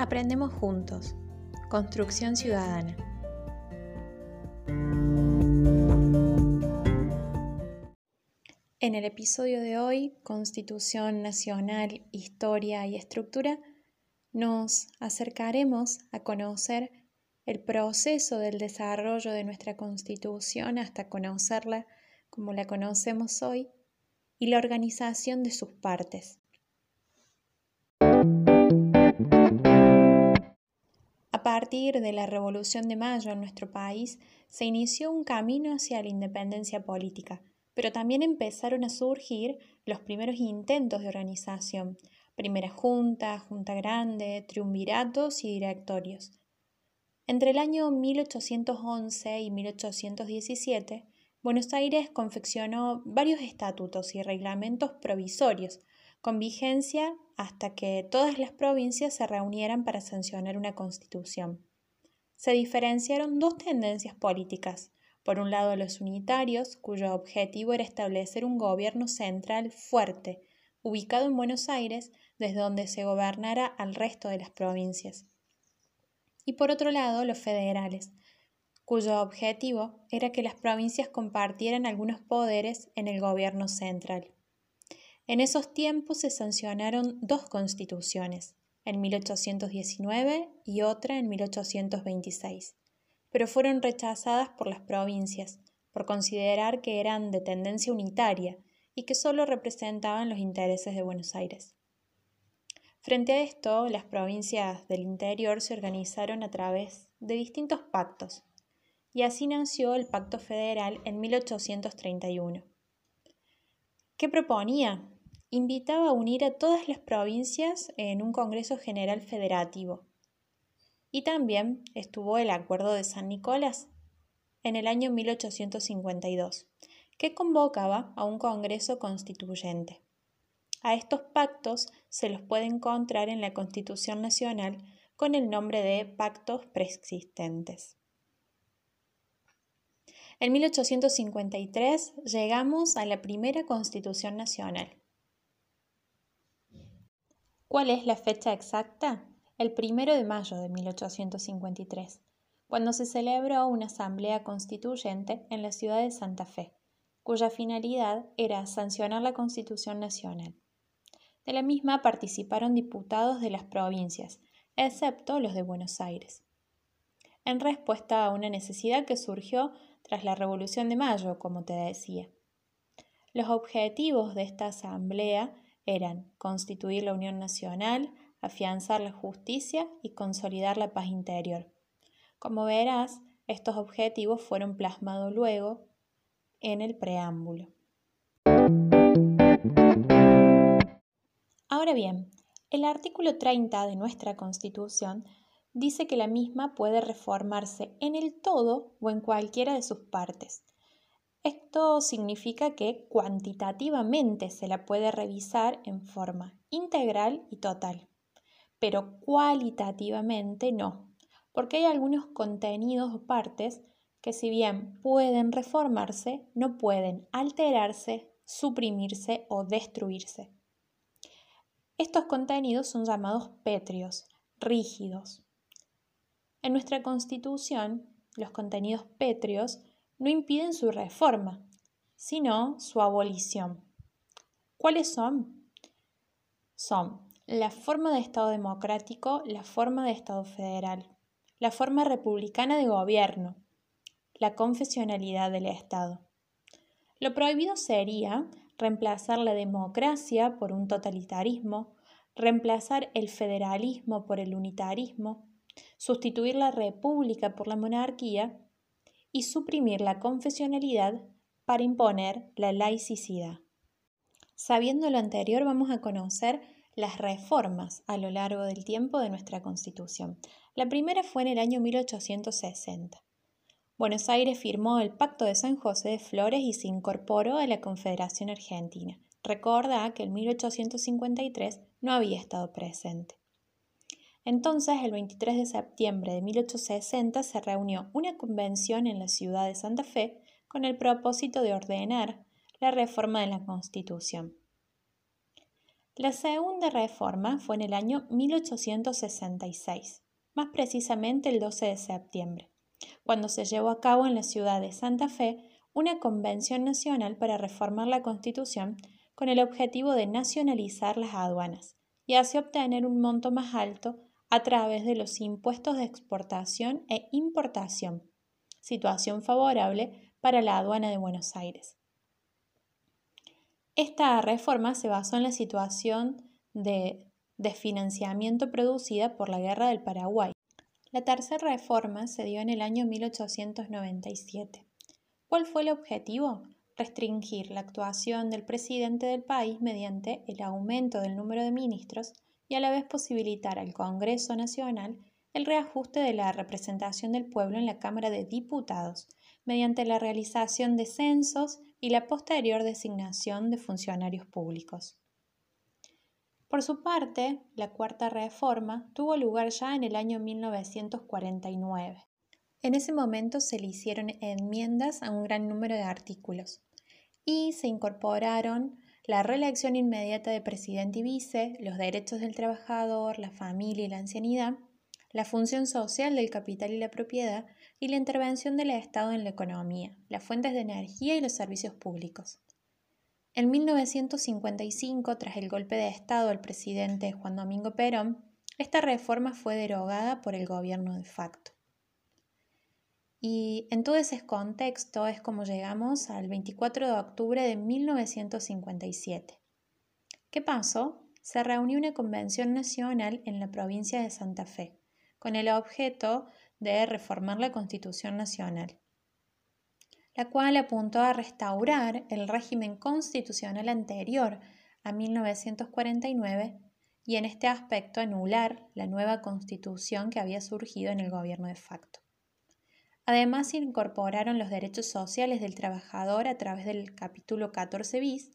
Aprendemos juntos. Construcción ciudadana. En el episodio de hoy, Constitución Nacional, Historia y Estructura, nos acercaremos a conocer el proceso del desarrollo de nuestra Constitución hasta conocerla como la conocemos hoy y la organización de sus partes. Partir de la Revolución de Mayo en nuestro país se inició un camino hacia la independencia política, pero también empezaron a surgir los primeros intentos de organización, primera junta, junta grande, triunviratos y directorios. Entre el año 1811 y 1817, Buenos Aires confeccionó varios estatutos y reglamentos provisorios, con vigencia hasta que todas las provincias se reunieran para sancionar una constitución. Se diferenciaron dos tendencias políticas. Por un lado, los unitarios, cuyo objetivo era establecer un gobierno central fuerte, ubicado en Buenos Aires, desde donde se gobernara al resto de las provincias. Y por otro lado, los federales, cuyo objetivo era que las provincias compartieran algunos poderes en el gobierno central. En esos tiempos se sancionaron dos constituciones, en 1819 y otra en 1826, pero fueron rechazadas por las provincias por considerar que eran de tendencia unitaria y que solo representaban los intereses de Buenos Aires. Frente a esto, las provincias del interior se organizaron a través de distintos pactos, y así nació el Pacto Federal en 1831. ¿Qué proponía? invitaba a unir a todas las provincias en un Congreso General Federativo. Y también estuvo el Acuerdo de San Nicolás en el año 1852, que convocaba a un Congreso Constituyente. A estos pactos se los puede encontrar en la Constitución Nacional con el nombre de pactos preexistentes. En 1853 llegamos a la primera Constitución Nacional. ¿Cuál es la fecha exacta? El primero de mayo de 1853, cuando se celebró una asamblea constituyente en la ciudad de Santa Fe, cuya finalidad era sancionar la Constitución Nacional. De la misma participaron diputados de las provincias, excepto los de Buenos Aires. En respuesta a una necesidad que surgió tras la Revolución de Mayo, como te decía. Los objetivos de esta asamblea eran constituir la Unión Nacional, afianzar la justicia y consolidar la paz interior. Como verás, estos objetivos fueron plasmados luego en el preámbulo. Ahora bien, el artículo 30 de nuestra Constitución dice que la misma puede reformarse en el todo o en cualquiera de sus partes, esto significa que cuantitativamente se la puede revisar en forma integral y total, pero cualitativamente no, porque hay algunos contenidos o partes que si bien pueden reformarse, no pueden alterarse, suprimirse o destruirse. Estos contenidos son llamados pétreos, rígidos. En nuestra Constitución, los contenidos pétreos no impiden su reforma, sino su abolición. ¿Cuáles son? Son la forma de Estado democrático, la forma de Estado federal, la forma republicana de gobierno, la confesionalidad del Estado. Lo prohibido sería reemplazar la democracia por un totalitarismo, reemplazar el federalismo por el unitarismo, sustituir la república por la monarquía y suprimir la confesionalidad para imponer la laicidad. Sabiendo lo anterior, vamos a conocer las reformas a lo largo del tiempo de nuestra Constitución. La primera fue en el año 1860. Buenos Aires firmó el Pacto de San José de Flores y se incorporó a la Confederación Argentina. Recuerda que en 1853 no había estado presente. Entonces, el 23 de septiembre de 1860 se reunió una convención en la ciudad de Santa Fe con el propósito de ordenar la reforma de la Constitución. La segunda reforma fue en el año 1866, más precisamente el 12 de septiembre, cuando se llevó a cabo en la ciudad de Santa Fe una convención nacional para reformar la Constitución con el objetivo de nacionalizar las aduanas y así obtener un monto más alto a través de los impuestos de exportación e importación, situación favorable para la aduana de Buenos Aires. Esta reforma se basó en la situación de desfinanciamiento producida por la Guerra del Paraguay. La tercera reforma se dio en el año 1897. ¿Cuál fue el objetivo? Restringir la actuación del presidente del país mediante el aumento del número de ministros y a la vez posibilitar al Congreso Nacional el reajuste de la representación del pueblo en la Cámara de Diputados, mediante la realización de censos y la posterior designación de funcionarios públicos. Por su parte, la cuarta reforma tuvo lugar ya en el año 1949. En ese momento se le hicieron enmiendas a un gran número de artículos y se incorporaron la reelección inmediata de presidente y vice, los derechos del trabajador, la familia y la ancianidad, la función social del capital y la propiedad y la intervención del Estado en la economía, las fuentes de energía y los servicios públicos. En 1955, tras el golpe de Estado del presidente Juan Domingo Perón, esta reforma fue derogada por el gobierno de facto. Y en todo ese contexto es como llegamos al 24 de octubre de 1957. ¿Qué pasó? Se reunió una convención nacional en la provincia de Santa Fe con el objeto de reformar la Constitución Nacional, la cual apuntó a restaurar el régimen constitucional anterior a 1949 y en este aspecto anular la nueva constitución que había surgido en el gobierno de facto. Además, se incorporaron los derechos sociales del trabajador a través del capítulo 14 bis.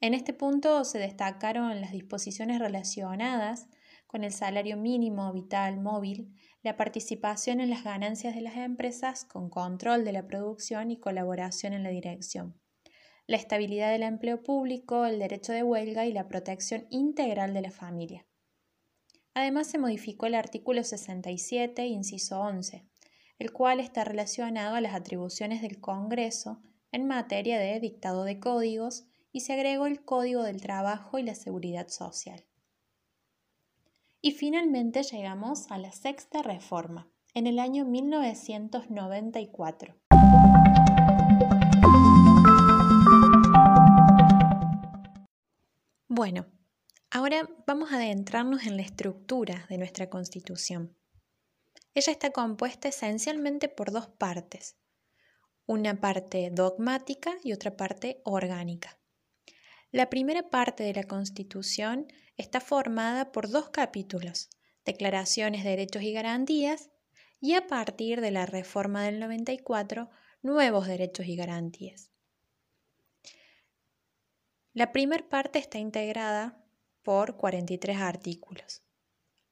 En este punto se destacaron las disposiciones relacionadas con el salario mínimo vital móvil, la participación en las ganancias de las empresas con control de la producción y colaboración en la dirección, la estabilidad del empleo público, el derecho de huelga y la protección integral de la familia. Además, se modificó el artículo 67, inciso 11, el cual está relacionado a las atribuciones del Congreso en materia de dictado de códigos y se agregó el Código del Trabajo y la Seguridad Social. Y finalmente llegamos a la sexta reforma, en el año 1994. Bueno, ahora vamos a adentrarnos en la estructura de nuestra Constitución. Ella está compuesta esencialmente por dos partes, una parte dogmática y otra parte orgánica. La primera parte de la Constitución está formada por dos capítulos, Declaraciones de Derechos y Garantías, y a partir de la reforma del 94, Nuevos Derechos y Garantías. La primera parte está integrada por 43 artículos.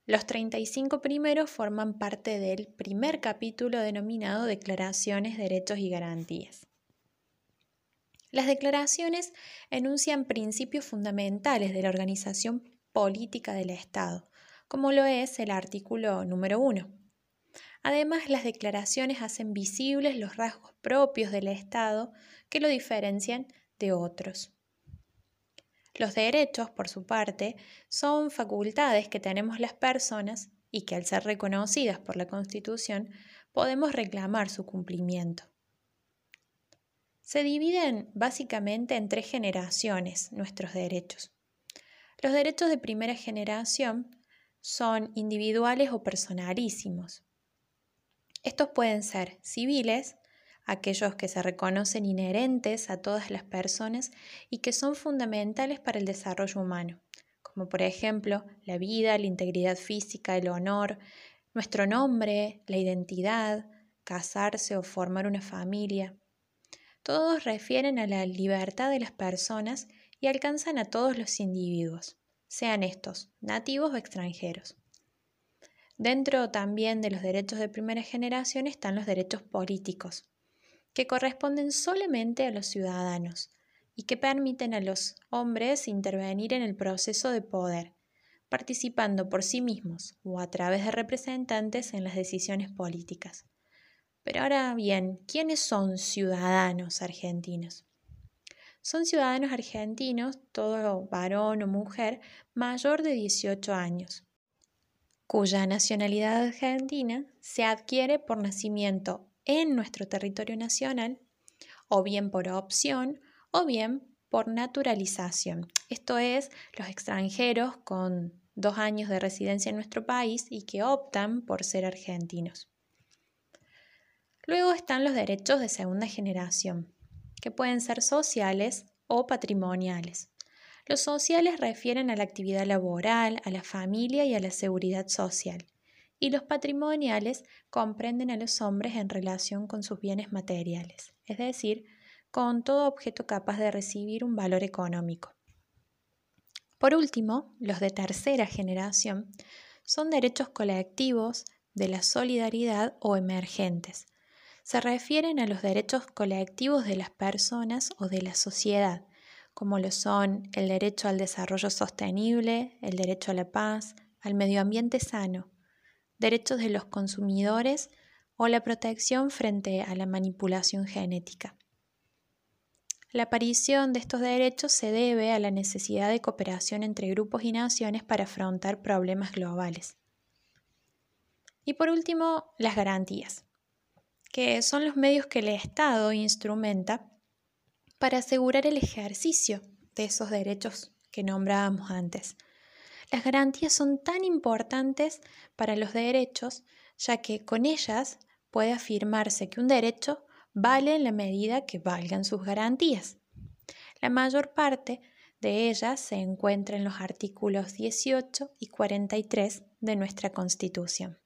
Los 35 primeros forman parte del primer capítulo denominado Declaraciones, Derechos y Garantías. Las declaraciones enuncian principios fundamentales de la organización política del Estado, como lo es el artículo número 1. Además, las declaraciones hacen visibles los rasgos propios del Estado que lo diferencian de otros. Los derechos, por su parte, son facultades que tenemos las personas y que al ser reconocidas por la Constitución podemos reclamar su cumplimiento. Se dividen básicamente en tres generaciones nuestros derechos. Los derechos de primera generación son individuales o personalísimos. Estos pueden ser civiles, aquellos que se reconocen inherentes a todas las personas y que son fundamentales para el desarrollo humano, como por ejemplo la vida, la integridad física, el honor, nuestro nombre, la identidad, casarse o formar una familia, todos refieren a la libertad de las personas y alcanzan a todos los individuos, sean estos nativos o extranjeros. Dentro también de los derechos de primera generación están los derechos políticos, que corresponden solamente a los ciudadanos, y que permiten a los hombres intervenir en el proceso de poder, participando por sí mismos o a través de representantes en las decisiones políticas. Pero ahora bien, ¿quiénes son ciudadanos argentinos? Son ciudadanos argentinos, todo varón o mujer, mayor de 18 años, cuya nacionalidad argentina se adquiere por nacimiento en nuestro territorio nacional, o bien por opción, o bien por naturalización. Esto es, los extranjeros con dos años de residencia en nuestro país y que optan por ser argentinos. Luego están los derechos de segunda generación, que pueden ser sociales o patrimoniales. Los sociales refieren a la actividad laboral, a la familia y a la seguridad social. Y los patrimoniales comprenden a los hombres en relación con sus bienes materiales, es decir, con todo objeto capaz de recibir un valor económico. Por último, los de tercera generación son derechos colectivos de la solidaridad o emergentes. Se refieren a los derechos colectivos de las personas o de la sociedad, como lo son el derecho al desarrollo sostenible, el derecho a la paz, al medio ambiente sano, derechos de los consumidores o la protección frente a la manipulación genética. La aparición de estos derechos se debe a la necesidad de cooperación entre grupos y naciones para afrontar problemas globales. Y por último, las garantías, que son los medios que el Estado instrumenta para asegurar el ejercicio de esos derechos que nombrábamos antes. Las garantías son tan importantes para los derechos, ya que con ellas puede afirmarse que un derecho vale en la medida que valgan sus garantías. La mayor parte de ellas se encuentra en los artículos 18 y 43 de nuestra Constitución.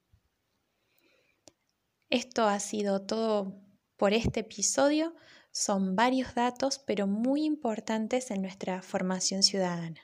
Esto ha sido todo por este episodio. Son varios datos, pero muy importantes en nuestra formación ciudadana.